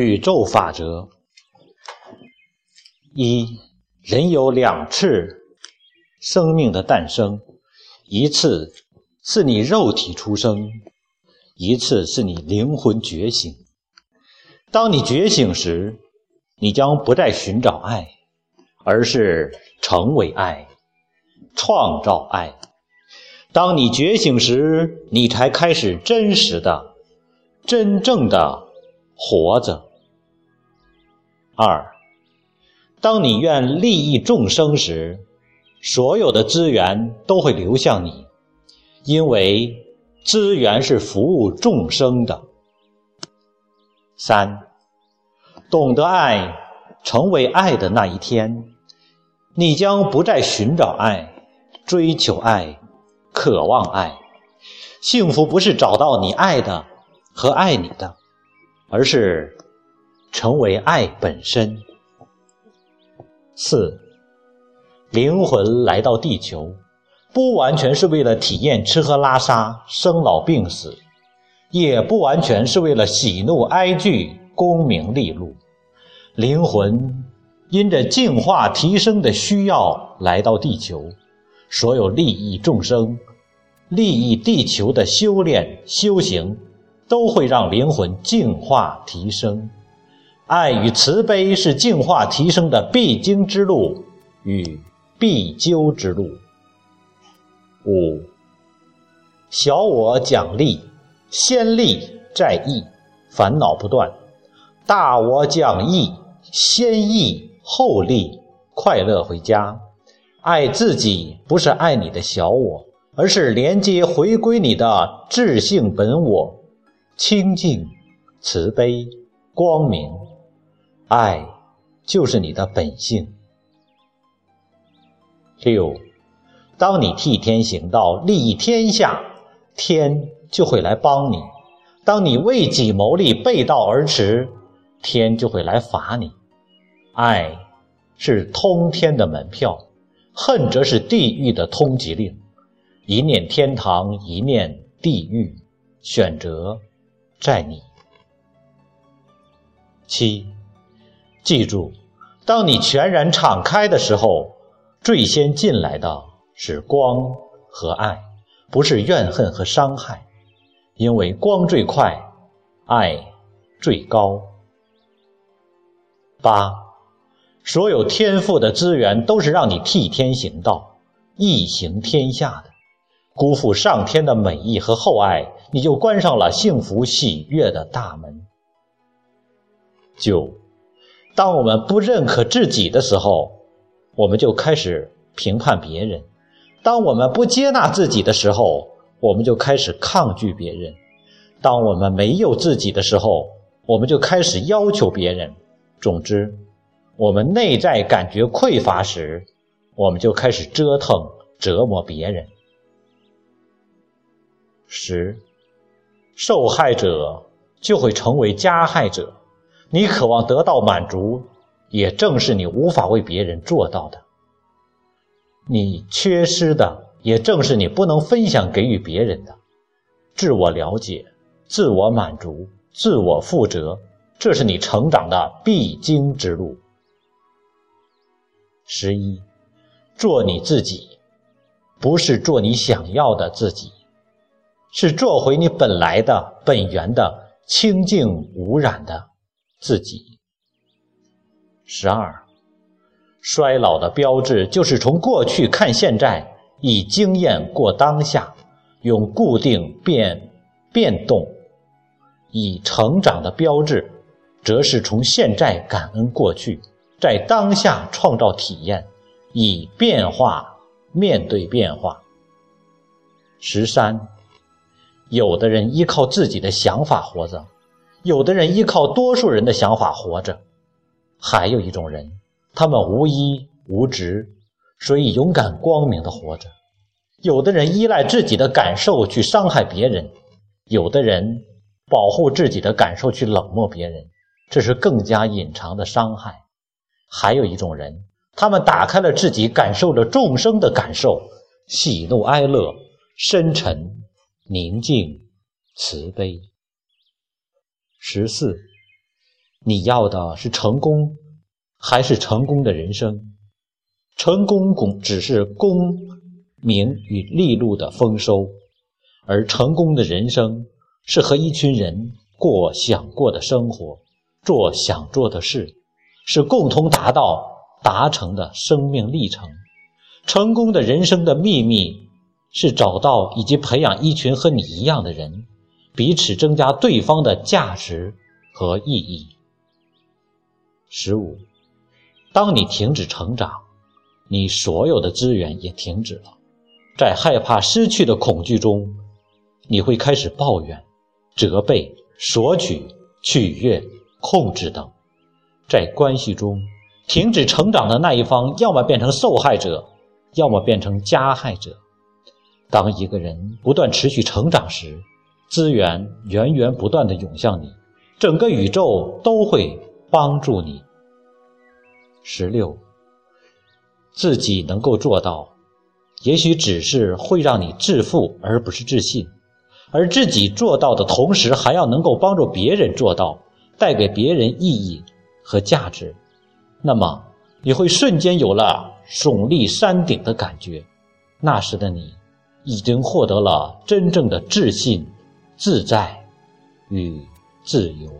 宇宙法则：一，人有两次生命的诞生，一次是你肉体出生，一次是你灵魂觉醒。当你觉醒时，你将不再寻找爱，而是成为爱，创造爱。当你觉醒时，你才开始真实的、真正的。活着。二，当你愿利益众生时，所有的资源都会流向你，因为资源是服务众生的。三，懂得爱，成为爱的那一天，你将不再寻找爱、追求爱、渴望爱。幸福不是找到你爱的和爱你的。而是成为爱本身。四，灵魂来到地球，不完全是为了体验吃喝拉撒、生老病死，也不完全是为了喜怒哀惧、功名利禄。灵魂因着进化提升的需要来到地球，所有利益众生、利益地球的修炼修行。都会让灵魂净化提升，爱与慈悲是净化提升的必经之路与必究之路。五，小我奖励，先利再义，烦恼不断；大我讲义，先义后利，快乐回家。爱自己不是爱你的小我，而是连接回归你的智性本我。清净、慈悲、光明、爱，就是你的本性。六，当你替天行道、利益天下，天就会来帮你；当你为己谋利、背道而驰，天就会来罚你。爱是通天的门票，恨则是地狱的通缉令。一念天堂，一念地狱，选择。在你。七，记住，当你全然敞开的时候，最先进来的是光和爱，不是怨恨和伤害，因为光最快，爱最高。八，所有天赋的资源都是让你替天行道，义行天下的。辜负上天的美意和厚爱，你就关上了幸福喜悦的大门。九，当我们不认可自己的时候，我们就开始评判别人；当我们不接纳自己的时候，我们就开始抗拒别人；当我们没有自己的时候，我们就开始要求别人。总之，我们内在感觉匮乏时，我们就开始折腾折磨别人。十，受害者就会成为加害者。你渴望得到满足，也正是你无法为别人做到的。你缺失的，也正是你不能分享给予别人的。自我了解、自我满足、自我负责，这是你成长的必经之路。十一，做你自己，不是做你想要的自己。是做回你本来的本源的清净无染的自己。十二，衰老的标志就是从过去看现在，以经验过当下，用固定变变动；以成长的标志，则是从现在感恩过去，在当下创造体验，以变化面对变化。十三。有的人依靠自己的想法活着，有的人依靠多数人的想法活着，还有一种人，他们无依无执，所以勇敢光明的活着。有的人依赖自己的感受去伤害别人，有的人保护自己的感受去冷漠别人，这是更加隐藏的伤害。还有一种人，他们打开了自己，感受着众生的感受，喜怒哀乐，深沉。宁静、慈悲。十四，你要的是成功，还是成功的人生？成功功只是功名与利禄的丰收，而成功的人生是和一群人过想过的生活，做想做的事，是共同达到达成的生命历程。成功的人生的秘密是找到以及培养一群和你一样的人，彼此增加对方的价值和意义。十五，当你停止成长。你所有的资源也停止了，在害怕失去的恐惧中，你会开始抱怨、责备、索取、取悦、控制等。在关系中，停止成长的那一方，要么变成受害者，要么变成加害者。当一个人不断持续成长时，资源源源不断的涌向你，整个宇宙都会帮助你。十六。自己能够做到，也许只是会让你致富，而不是自信；而自己做到的同时，还要能够帮助别人做到，带给别人意义和价值，那么你会瞬间有了耸立山顶的感觉。那时的你，已经获得了真正的自信、自在与自由。